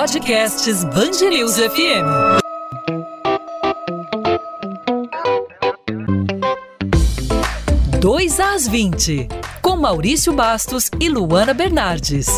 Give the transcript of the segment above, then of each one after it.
Podcasts Bangerils FM. Dois às 20, com Maurício Bastos e Luana Bernardes.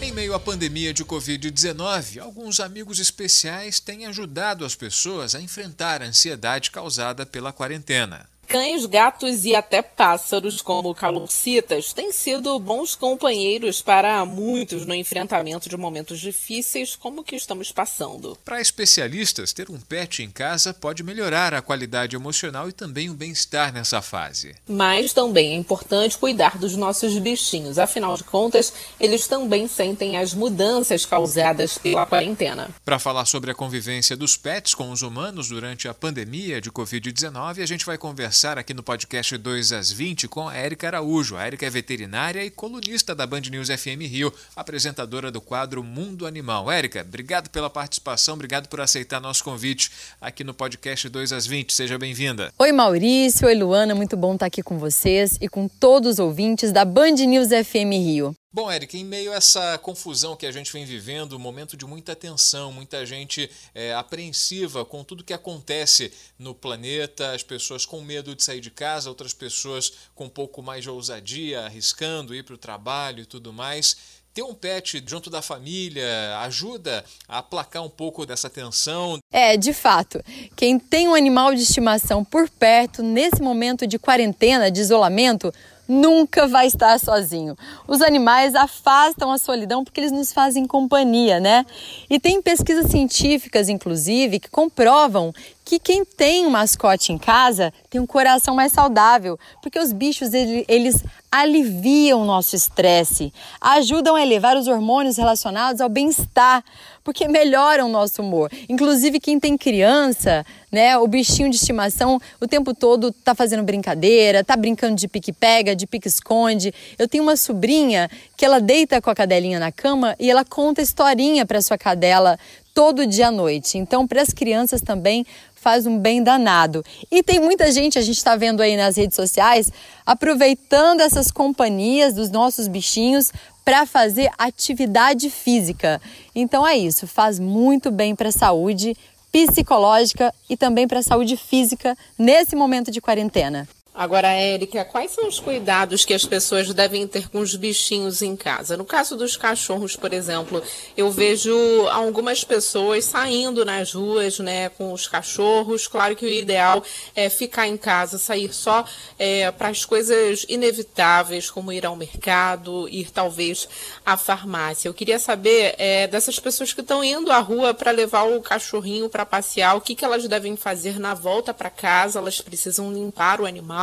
Em meio à pandemia de Covid-19, alguns amigos especiais têm ajudado as pessoas a enfrentar a ansiedade causada pela quarentena. Cães, gatos e até pássaros, como calopsitas, têm sido bons companheiros para muitos no enfrentamento de momentos difíceis como o que estamos passando. Para especialistas, ter um pet em casa pode melhorar a qualidade emocional e também o bem-estar nessa fase. Mas também é importante cuidar dos nossos bichinhos, afinal de contas, eles também sentem as mudanças causadas pela quarentena. Para falar sobre a convivência dos pets com os humanos durante a pandemia de Covid-19, a gente vai conversar conversar aqui no podcast 2 às 20 com a Érica Araújo. A Érica é veterinária e colunista da Band News FM Rio, apresentadora do quadro Mundo Animal. Érica, obrigado pela participação, obrigado por aceitar nosso convite aqui no podcast 2 às 20. Seja bem-vinda. Oi, Maurício. Oi, Luana. Muito bom estar aqui com vocês e com todos os ouvintes da Band News FM Rio. Bom, Eric, em meio a essa confusão que a gente vem vivendo, um momento de muita tensão, muita gente é, apreensiva com tudo que acontece no planeta, as pessoas com medo de sair de casa, outras pessoas com um pouco mais de ousadia, arriscando ir para o trabalho e tudo mais. Ter um pet junto da família ajuda a aplacar um pouco dessa tensão? É, de fato. Quem tem um animal de estimação por perto, nesse momento de quarentena, de isolamento, nunca vai estar sozinho. Os animais afastam a solidão porque eles nos fazem companhia, né? E tem pesquisas científicas, inclusive, que comprovam que quem tem um mascote em casa tem um coração mais saudável, porque os bichos eles aliviam o nosso estresse, ajudam a elevar os hormônios relacionados ao bem-estar, porque melhoram o nosso humor. Inclusive quem tem criança, né, o bichinho de estimação o tempo todo tá fazendo brincadeira, tá brincando de pique-pega, de pique-esconde. Eu tenho uma sobrinha que ela deita com a cadelinha na cama e ela conta historinha para sua cadela todo dia à noite. Então, para as crianças também faz um bem danado. E tem muita gente, a gente está vendo aí nas redes sociais, aproveitando essas companhias dos nossos bichinhos para fazer atividade física. Então é isso, faz muito bem para a saúde psicológica e também para a saúde física nesse momento de quarentena. Agora, Érica, quais são os cuidados que as pessoas devem ter com os bichinhos em casa? No caso dos cachorros, por exemplo, eu vejo algumas pessoas saindo nas ruas né, com os cachorros. Claro que o ideal é ficar em casa, sair só é, para as coisas inevitáveis, como ir ao mercado, ir talvez à farmácia. Eu queria saber é, dessas pessoas que estão indo à rua para levar o cachorrinho para passear, o que, que elas devem fazer na volta para casa? Elas precisam limpar o animal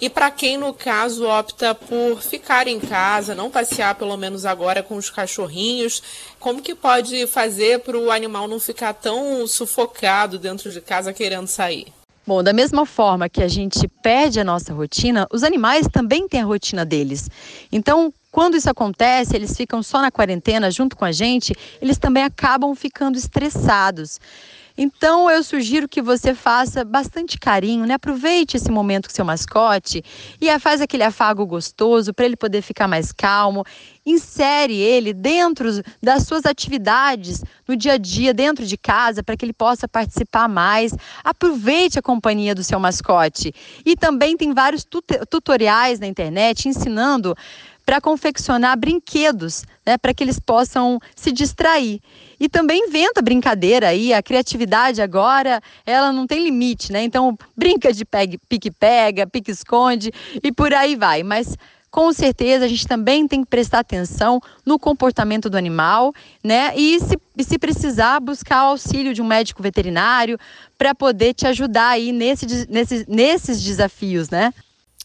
e para quem, no caso, opta por ficar em casa, não passear pelo menos agora com os cachorrinhos, como que pode fazer para o animal não ficar tão sufocado dentro de casa querendo sair? Bom, da mesma forma que a gente perde a nossa rotina, os animais também têm a rotina deles. Então, quando isso acontece, eles ficam só na quarentena junto com a gente, eles também acabam ficando estressados. Então eu sugiro que você faça bastante carinho, né? Aproveite esse momento com seu mascote e faz aquele afago gostoso para ele poder ficar mais calmo. Insere ele dentro das suas atividades no dia a dia, dentro de casa, para que ele possa participar mais. Aproveite a companhia do seu mascote. E também tem vários tutoriais na internet ensinando para confeccionar brinquedos, né, para que eles possam se distrair. E também inventa brincadeira aí, a criatividade agora, ela não tem limite, né? Então, brinca de pique-pega, pique-esconde e por aí vai. Mas com certeza a gente também tem que prestar atenção no comportamento do animal, né? E se, se precisar, buscar o auxílio de um médico veterinário para poder te ajudar aí nesse, nesse, nesses desafios, né?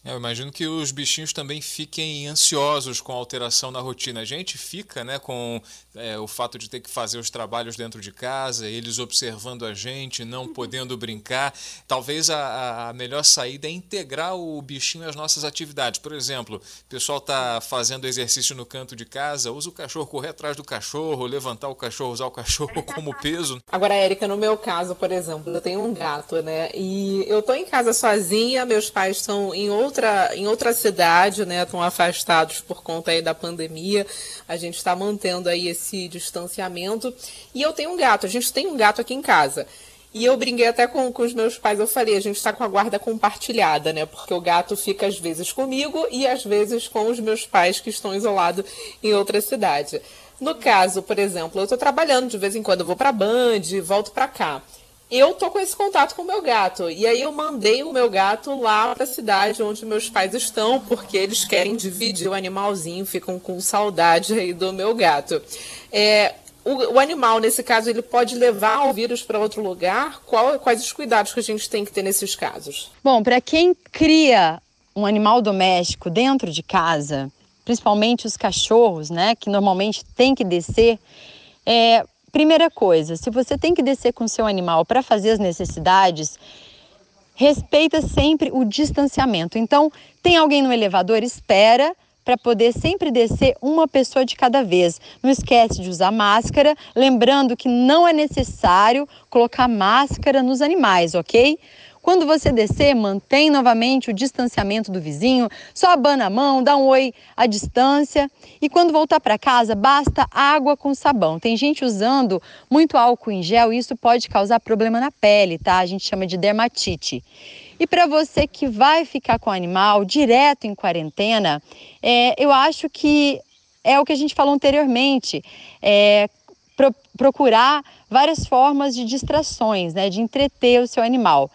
É, eu imagino que os bichinhos também fiquem ansiosos com a alteração na rotina. A gente fica né, com é, o fato de ter que fazer os trabalhos dentro de casa, eles observando a gente, não uhum. podendo brincar. Talvez a, a melhor saída é integrar o bichinho às nossas atividades. Por exemplo, o pessoal está fazendo exercício no canto de casa, usa o cachorro, correr atrás do cachorro, levantar o cachorro, usar o cachorro como peso. Agora, Érica, no meu caso, por exemplo, eu tenho um gato, né? E eu tô em casa sozinha, meus pais estão em outro outra, em outra cidade, né? Estão afastados por conta aí da pandemia. A gente está mantendo aí esse distanciamento. E eu tenho um gato, a gente tem um gato aqui em casa. E eu brinquei até com, com os meus pais, eu falei, a gente está com a guarda compartilhada, né? Porque o gato fica às vezes comigo e às vezes com os meus pais que estão isolados em outra cidade. No caso, por exemplo, eu estou trabalhando de vez em quando, eu vou para Band, volto para cá. Eu tô com esse contato com o meu gato. E aí eu mandei o meu gato lá para a cidade onde meus pais estão, porque eles querem dividir o animalzinho, ficam com saudade aí do meu gato. É, o, o, animal, nesse caso, ele pode levar o vírus para outro lugar? Qual, quais os cuidados que a gente tem que ter nesses casos? Bom, para quem cria um animal doméstico dentro de casa, principalmente os cachorros, né, que normalmente tem que descer, é, primeira coisa, se você tem que descer com seu animal para fazer as necessidades, respeita sempre o distanciamento. Então, tem alguém no elevador, espera para poder sempre descer uma pessoa de cada vez. Não esquece de usar máscara, lembrando que não é necessário colocar máscara nos animais, ok? Quando você descer, mantém novamente o distanciamento do vizinho, só abana a mão, dá um oi à distância. E quando voltar para casa, basta água com sabão. Tem gente usando muito álcool em gel e isso pode causar problema na pele, tá? A gente chama de dermatite. E para você que vai ficar com o animal direto em quarentena, é, eu acho que é o que a gente falou anteriormente. É, pro, procurar várias formas de distrações, né, de entreter o seu animal.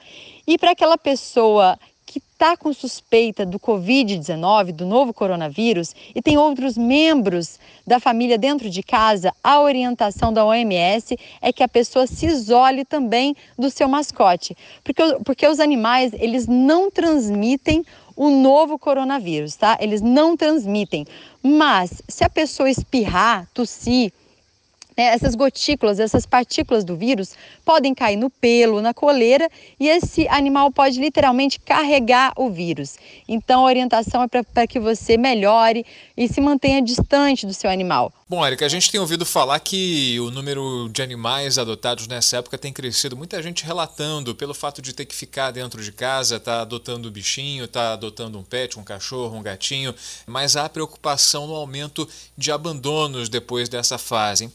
E para aquela pessoa que está com suspeita do Covid-19, do novo coronavírus, e tem outros membros da família dentro de casa, a orientação da OMS é que a pessoa se isole também do seu mascote, porque, porque os animais eles não transmitem o novo coronavírus, tá? Eles não transmitem. Mas se a pessoa espirrar, tossir, né, essas gotículas, essas partículas do vírus podem cair no pelo, na coleira e esse animal pode literalmente carregar o vírus. Então a orientação é para que você melhore e se mantenha distante do seu animal. Bom, Erika, a gente tem ouvido falar que o número de animais adotados nessa época tem crescido. Muita gente relatando pelo fato de ter que ficar dentro de casa, tá adotando um bichinho, tá adotando um pet, um cachorro, um gatinho, mas há preocupação no aumento de abandonos depois dessa fase. É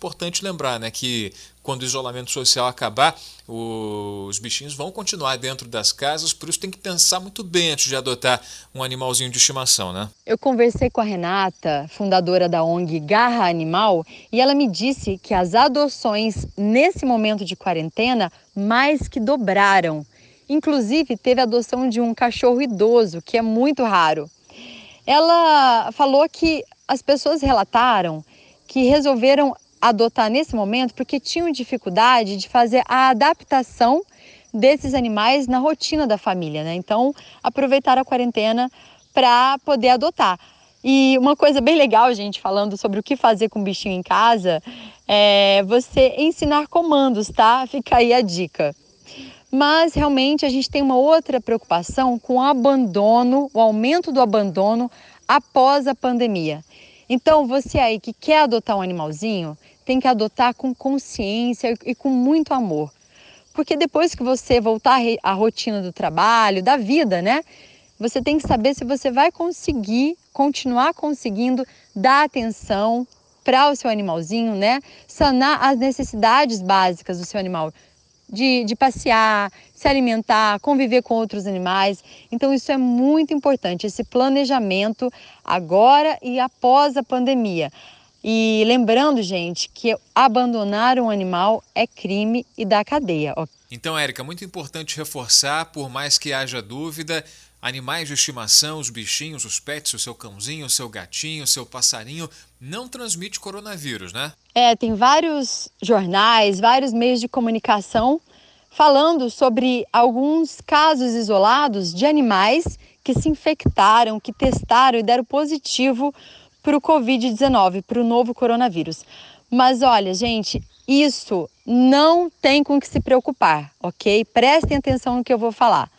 lembrar, né, que quando o isolamento social acabar, os bichinhos vão continuar dentro das casas, por isso tem que pensar muito bem antes de adotar um animalzinho de estimação, né? Eu conversei com a Renata, fundadora da ONG Garra Animal, e ela me disse que as adoções nesse momento de quarentena mais que dobraram. Inclusive, teve a adoção de um cachorro idoso, que é muito raro. Ela falou que as pessoas relataram que resolveram adotar nesse momento porque tinham dificuldade de fazer a adaptação desses animais na rotina da família, né? Então, aproveitar a quarentena para poder adotar. E uma coisa bem legal, gente, falando sobre o que fazer com o bichinho em casa, é você ensinar comandos, tá? Fica aí a dica. Mas realmente a gente tem uma outra preocupação com o abandono, o aumento do abandono após a pandemia. Então, você aí que quer adotar um animalzinho, tem que adotar com consciência e com muito amor. Porque depois que você voltar à rotina do trabalho, da vida, né? Você tem que saber se você vai conseguir, continuar conseguindo dar atenção para o seu animalzinho, né? Sanar as necessidades básicas do seu animal. De, de, passear, se alimentar, conviver com outros animais. Então, isso é muito importante, esse planejamento agora e após a pandemia. E lembrando, gente, que abandonar um animal é crime e dá cadeia. Então, Érica, muito importante reforçar, por mais que haja dúvida, animais de estimação, os bichinhos, os pets, o seu cãozinho, o seu gatinho, o seu passarinho, não transmite coronavírus, né? É, tem vários jornais, vários meios de comunicação falando sobre alguns casos isolados de animais que se infectaram, que testaram e deram positivo para o Covid-19, para o novo coronavírus. Mas olha, gente, isso não tem com que se preocupar, ok? Prestem atenção no que eu vou falar.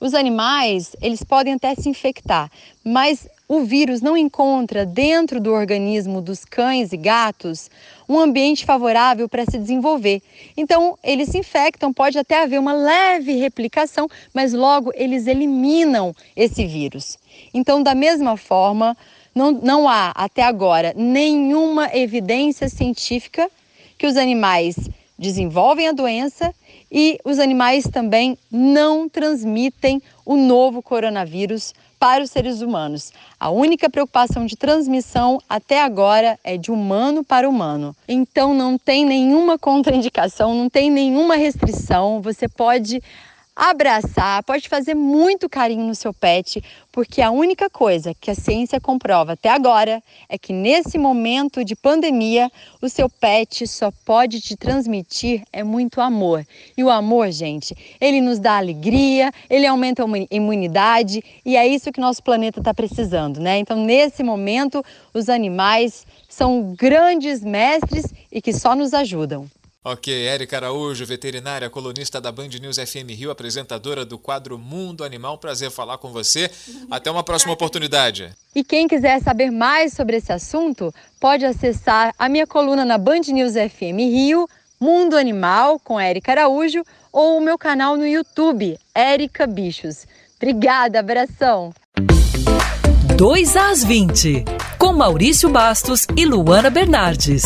Os animais, eles podem até se infectar, mas o vírus não encontra dentro do organismo dos cães e gatos um ambiente favorável para se desenvolver. Então, eles se infectam, pode até haver uma leve replicação, mas logo eles eliminam esse vírus. Então, da mesma forma, não, não há até agora nenhuma evidência científica que os animais desenvolvem a doença e os animais também não transmitem o novo coronavírus para os seres humanos. A única preocupação de transmissão até agora é de humano para humano. Então não tem nenhuma contraindicação, não tem nenhuma restrição. Você pode abraçar, pode fazer muito carinho no seu pet, porque a única coisa que a ciência comprova até agora é que nesse momento de pandemia, o seu pet só pode te transmitir é muito amor. E o amor, gente, ele nos dá alegria, ele aumenta a imunidade e é isso que nosso planeta está precisando, né? Então, nesse momento, os animais são grandes mestres e que só nos ajudam. Ok, Érica Araújo, veterinária, colunista da Band News FM Rio, apresentadora do quadro Mundo Animal. Prazer falar com você. Até uma próxima oportunidade. E quem quiser saber mais sobre esse assunto, pode acessar a minha coluna na Band News FM Rio, Mundo Animal, com Érica Araújo, ou o meu canal no YouTube, Érica Bichos. Obrigada, abração. 2 às 20, com Maurício Bastos e Luana Bernardes.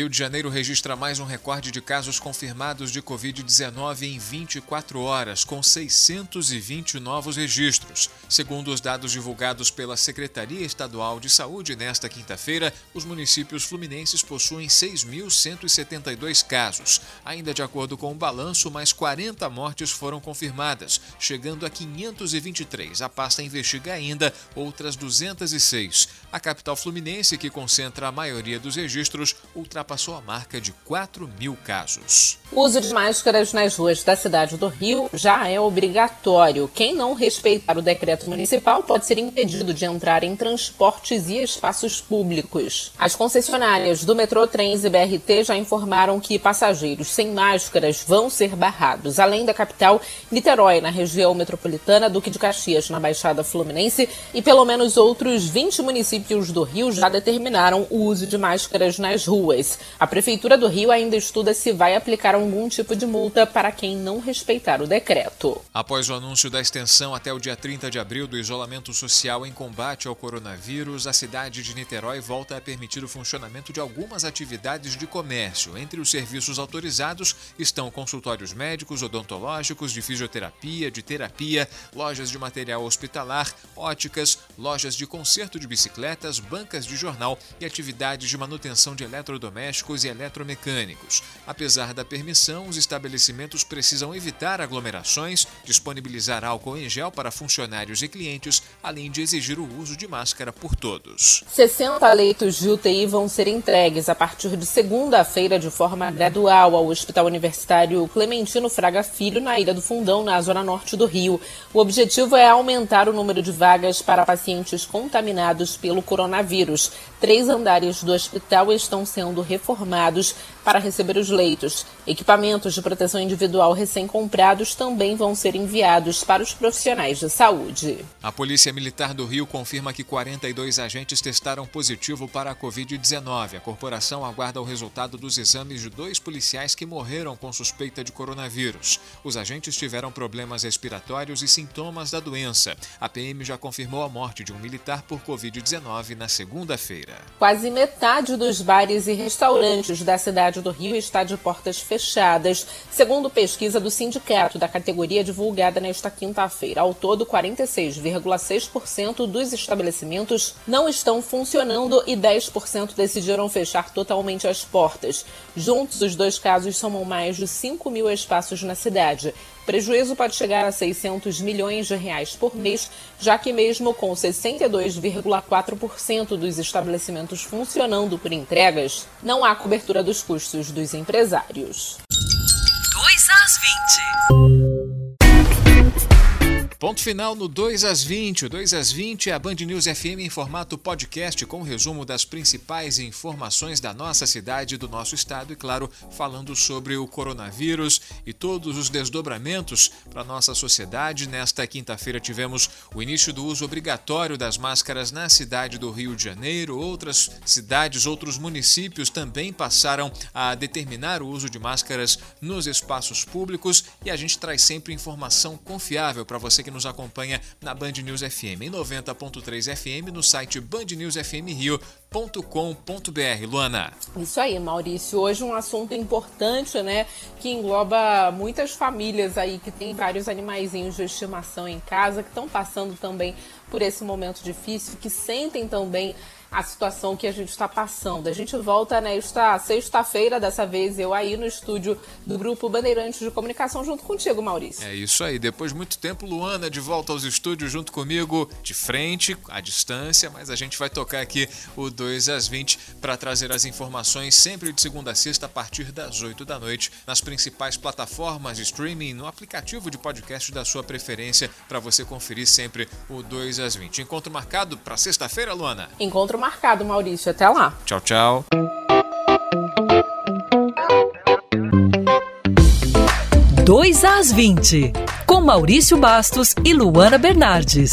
Rio de Janeiro registra mais um recorde de casos confirmados de Covid-19 em 24 horas, com 620 novos registros. Segundo os dados divulgados pela Secretaria Estadual de Saúde nesta quinta-feira, os municípios fluminenses possuem 6.172 casos. Ainda de acordo com o balanço, mais 40 mortes foram confirmadas, chegando a 523. A pasta investiga ainda outras 206. A capital fluminense, que concentra a maioria dos registros, ultrapassou ultrapassou a marca de 4 mil casos. O uso de máscaras nas ruas da cidade do Rio já é obrigatório. Quem não respeitar o decreto municipal pode ser impedido de entrar em transportes e espaços públicos. As concessionárias do metrô, trens e BRT já informaram que passageiros sem máscaras vão ser barrados. Além da capital, Niterói, na região metropolitana, Duque de Caxias, na Baixada Fluminense, e pelo menos outros 20 municípios do Rio já determinaram o uso de máscaras nas ruas. A Prefeitura do Rio ainda estuda se vai aplicar algum tipo de multa para quem não respeitar o decreto. Após o anúncio da extensão até o dia 30 de abril do isolamento social em combate ao coronavírus, a cidade de Niterói volta a permitir o funcionamento de algumas atividades de comércio. Entre os serviços autorizados estão consultórios médicos, odontológicos, de fisioterapia, de terapia, lojas de material hospitalar, óticas, lojas de conserto de bicicletas, bancas de jornal e atividades de manutenção de eletrodomésticos eletrodomésticos e eletromecânicos. Apesar da permissão, os estabelecimentos precisam evitar aglomerações, disponibilizar álcool em gel para funcionários e clientes, além de exigir o uso de máscara por todos. 60 leitos de UTI vão ser entregues a partir de segunda-feira de forma gradual ao Hospital Universitário Clementino Fraga Filho, na Ilha do Fundão, na zona norte do Rio. O objetivo é aumentar o número de vagas para pacientes contaminados pelo coronavírus. Três andares do hospital estão sendo reformados para receber os leitos. Equipamentos de proteção individual recém-comprados também vão ser enviados para os profissionais de saúde. A Polícia Militar do Rio confirma que 42 agentes testaram positivo para a Covid-19. A corporação aguarda o resultado dos exames de dois policiais que morreram com suspeita de coronavírus. Os agentes tiveram problemas respiratórios e sintomas da doença. A PM já confirmou a morte de um militar por Covid-19 na segunda-feira. Quase metade dos bares e restaurantes da cidade do Rio está de portas fechadas, segundo pesquisa do sindicato da categoria divulgada nesta quinta-feira. Ao todo, 46,6% dos estabelecimentos não estão funcionando e 10% decidiram fechar totalmente as portas. Juntos, os dois casos somam mais de 5 mil espaços na cidade prejuízo pode chegar a 600 milhões de reais por mês, já que mesmo com 62,4% dos estabelecimentos funcionando por entregas, não há cobertura dos custos dos empresários. 2 às 20. Ponto final no 2 às 20. O 2 às 20 é a Band News FM em formato podcast com resumo das principais informações da nossa cidade, do nosso estado e, claro, falando sobre o coronavírus e todos os desdobramentos para nossa sociedade. Nesta quinta-feira tivemos o início do uso obrigatório das máscaras na cidade do Rio de Janeiro. Outras cidades, outros municípios também passaram a determinar o uso de máscaras nos espaços públicos e a gente traz sempre informação confiável para você que que nos acompanha na Band News FM em 90.3 FM no site bandnewsfmrio.com.br. Luana. Isso aí, Maurício. Hoje um assunto importante, né, que engloba muitas famílias aí que tem vários animaizinhos de estimação em casa, que estão passando também por esse momento difícil, que sentem também a situação que a gente está passando. A gente volta nesta sexta-feira, dessa vez eu aí no estúdio do Grupo Bandeirantes de Comunicação, junto contigo, Maurício. É isso aí. Depois de muito tempo, Luana de volta aos estúdios junto comigo, de frente, à distância, mas a gente vai tocar aqui o 2 às 20 para trazer as informações sempre de segunda a sexta a partir das 8 da noite nas principais plataformas de streaming, no aplicativo de podcast da sua preferência, para você conferir sempre o 2 às 20. Encontro marcado para sexta-feira, Luana? Encontro marcado, Maurício. Até lá. Tchau, tchau. Dois às 20, com Maurício Bastos e Luana Bernardes.